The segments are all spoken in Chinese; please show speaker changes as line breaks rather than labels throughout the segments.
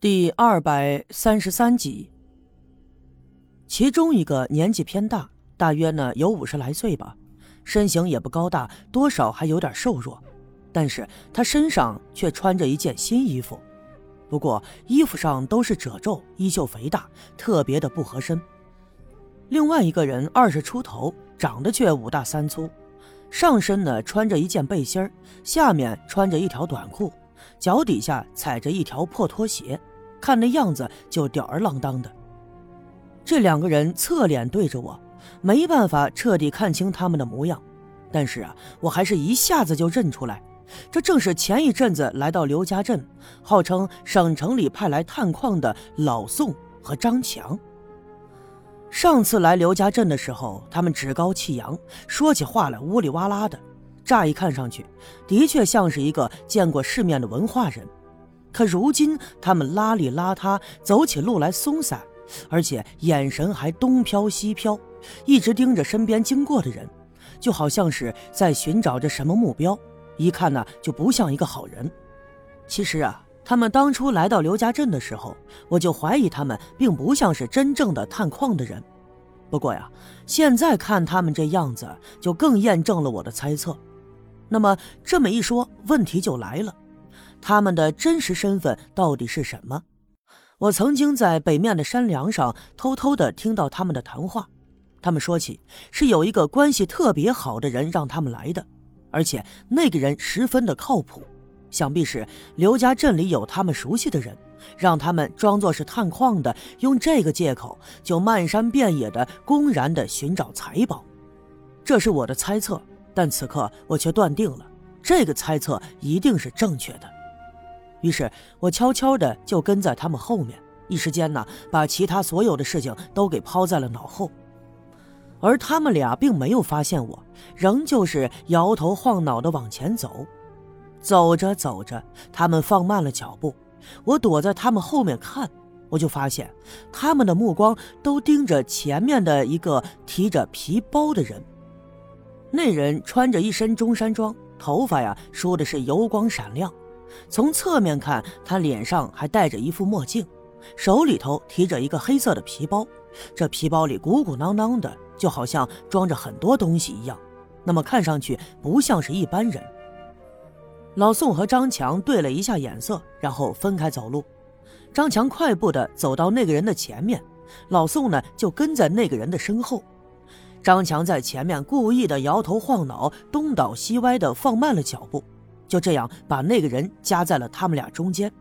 第二百三十三集，其中一个年纪偏大，大约呢有五十来岁吧，身形也不高大，多少还有点瘦弱，但是他身上却穿着一件新衣服，不过衣服上都是褶皱，衣袖肥大，特别的不合身。另外一个人二十出头，长得却五大三粗，上身呢穿着一件背心下面穿着一条短裤，脚底下踩着一条破拖鞋。看那样子就吊儿郎当的。这两个人侧脸对着我，没办法彻底看清他们的模样，但是啊，我还是一下子就认出来，这正是前一阵子来到刘家镇，号称省城里派来探矿的老宋和张强。上次来刘家镇的时候，他们趾高气扬，说起话来呜里哇啦的，乍一看上去，的确像是一个见过世面的文化人。可如今，他们邋里邋遢，走起路来松散，而且眼神还东飘西飘，一直盯着身边经过的人，就好像是在寻找着什么目标。一看呢，就不像一个好人。其实啊，他们当初来到刘家镇的时候，我就怀疑他们并不像是真正的探矿的人。不过呀，现在看他们这样子，就更验证了我的猜测。那么这么一说，问题就来了。他们的真实身份到底是什么？我曾经在北面的山梁上偷偷的听到他们的谈话。他们说起是有一个关系特别好的人让他们来的，而且那个人十分的靠谱，想必是刘家镇里有他们熟悉的人，让他们装作是探矿的，用这个借口就漫山遍野的公然的寻找财宝。这是我的猜测，但此刻我却断定了这个猜测一定是正确的。于是我悄悄的就跟在他们后面，一时间呢，把其他所有的事情都给抛在了脑后。而他们俩并没有发现我，仍旧是摇头晃脑的往前走。走着走着，他们放慢了脚步，我躲在他们后面看，我就发现他们的目光都盯着前面的一个提着皮包的人。那人穿着一身中山装，头发呀梳的是油光闪亮。从侧面看，他脸上还戴着一副墨镜，手里头提着一个黑色的皮包，这皮包里鼓鼓囊囊的，就好像装着很多东西一样。那么看上去不像是一般人。老宋和张强对了一下眼色，然后分开走路。张强快步的走到那个人的前面，老宋呢就跟在那个人的身后。张强在前面故意的摇头晃脑，东倒西歪的放慢了脚步。就这样把那个人夹在了他们俩中间，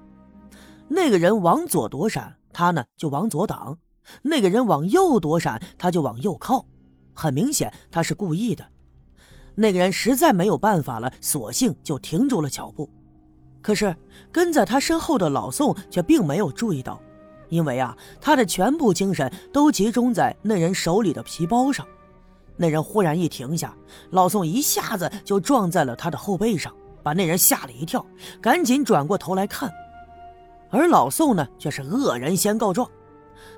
那个人往左躲闪，他呢就往左挡；那个人往右躲闪，他就往右靠。很明显，他是故意的。那个人实在没有办法了，索性就停住了脚步。可是跟在他身后的老宋却并没有注意到，因为啊，他的全部精神都集中在那人手里的皮包上。那人忽然一停下，老宋一下子就撞在了他的后背上。把那人吓了一跳，赶紧转过头来看，而老宋呢，却是恶人先告状。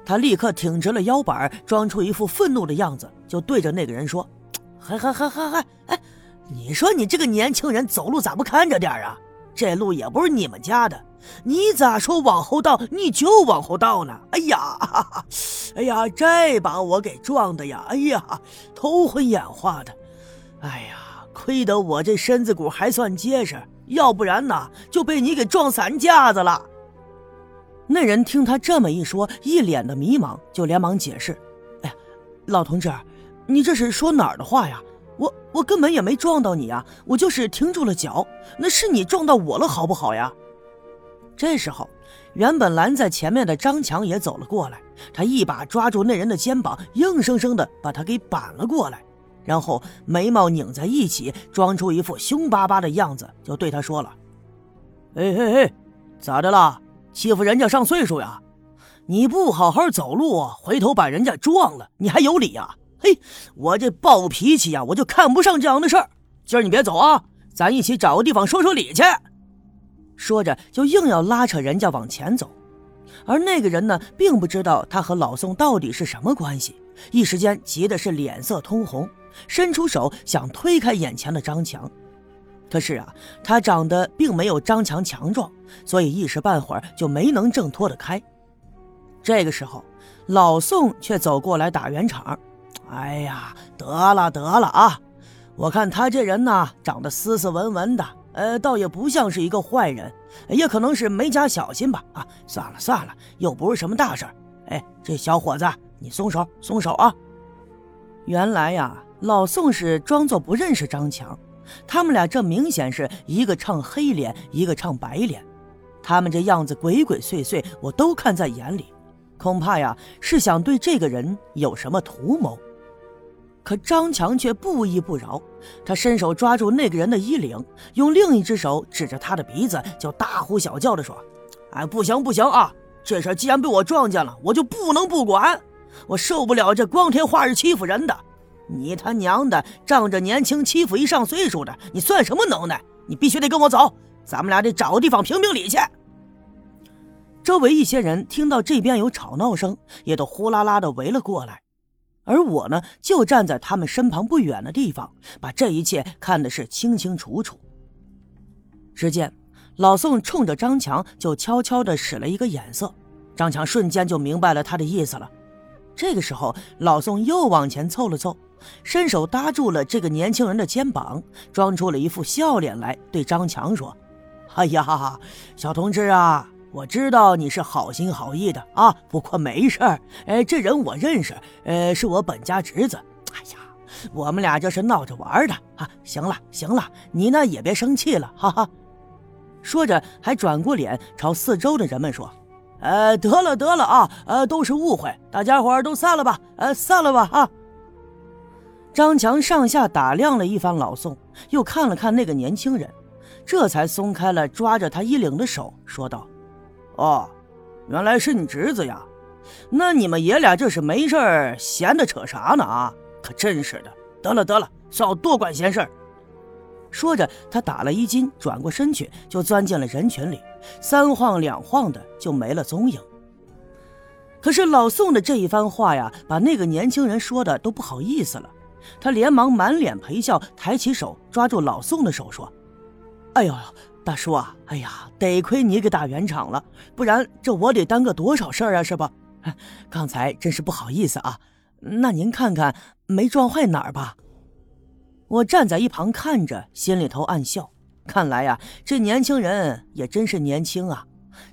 他立刻挺直了腰板，装出一副愤怒的样子，就对着那个人说：“ 嗨嗨嗨嗨嗨，哎，你说你这个年轻人走路咋不看着点啊？这路也不是你们家的，你咋说往后倒你就往后倒呢？哎呀，哎呀，这把我给撞的呀！哎呀，头昏眼花的，哎呀。”亏得我这身子骨还算结实，要不然呢就被你给撞散架子了。那人听他这么一说，一脸的迷茫，就连忙解释：“哎呀，老同志，你这是说哪儿的话呀？我我根本也没撞到你啊，我就是停住了脚，那是你撞到我了，好不好呀？”这时候，原本拦在前面的张强也走了过来，他一把抓住那人的肩膀，硬生生的把他给扳了过来。然后眉毛拧在一起，装出一副凶巴巴的样子，就对他说了：“哎哎哎，咋的啦？欺负人家上岁数呀？你不好好走路，回头把人家撞了，你还有理呀？嘿，我这暴脾气呀，我就看不上这样的事儿。今儿你别走啊，咱一起找个地方说说理去。”说着就硬要拉扯人家往前走，而那个人呢，并不知道他和老宋到底是什么关系，一时间急的是脸色通红。伸出手想推开眼前的张强，可是啊，他长得并没有张强强壮，所以一时半会儿就没能挣脱得开。这个时候，老宋却走过来打圆场：“哎呀，得了得了啊！我看他这人呢，长得斯斯文文的，呃，倒也不像是一个坏人，也可能是没加小心吧。啊，算了算了，又不是什么大事儿哎，这小伙子，你松手松手啊！原来呀，老宋是装作不认识张强。”他们俩这明显是一个唱黑脸，一个唱白脸，他们这样子鬼鬼祟祟，我都看在眼里，恐怕呀是想对这个人有什么图谋。可张强却不依不饶，他伸手抓住那个人的衣领，用另一只手指着他的鼻子，就大呼小叫的说：“哎，不行不行啊！这事既然被我撞见了，我就不能不管，我受不了这光天化日欺负人的。”你他娘的仗着年轻欺负一上岁数的，你算什么能耐？你必须得跟我走，咱们俩得找个地方评评理去。周围一些人听到这边有吵闹声，也都呼啦啦的围了过来，而我呢，就站在他们身旁不远的地方，把这一切看的是清清楚楚。只见老宋冲着张强就悄悄的使了一个眼色，张强瞬间就明白了他的意思了。这个时候，老宋又往前凑了凑。伸手搭住了这个年轻人的肩膀，装出了一副笑脸来，对张强说：“哎呀，小同志啊，我知道你是好心好意的啊，不过没事儿，哎，这人我认识，呃，是我本家侄子。哎呀，我们俩这是闹着玩的啊。行了行了，你呢也别生气了，哈哈。”说着，还转过脸朝四周的人们说：“呃，得了得了啊，呃，都是误会，大家伙都散了吧，呃，散了吧，啊。”张强上下打量了一番老宋，又看了看那个年轻人，这才松开了抓着他衣领的手，说道：“哦，原来是你侄子呀！那你们爷俩这是没事儿闲的扯啥呢？啊，可真是的！得了得了，少多管闲事。”说着，他打了一惊，转过身去就钻进了人群里，三晃两晃的就没了踪影。可是老宋的这一番话呀，把那个年轻人说的都不好意思了。他连忙满脸陪笑，抬起手抓住老宋的手说：“哎呦，大叔啊，哎呀，得亏你给打圆场了，不然这我得耽搁多少事儿啊，是吧？刚才真是不好意思啊。那您看看没撞坏哪儿吧？”我站在一旁看着，心里头暗笑。看来呀，这年轻人也真是年轻啊，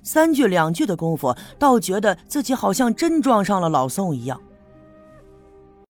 三句两句的功夫，倒觉得自己好像真撞上了老宋一样。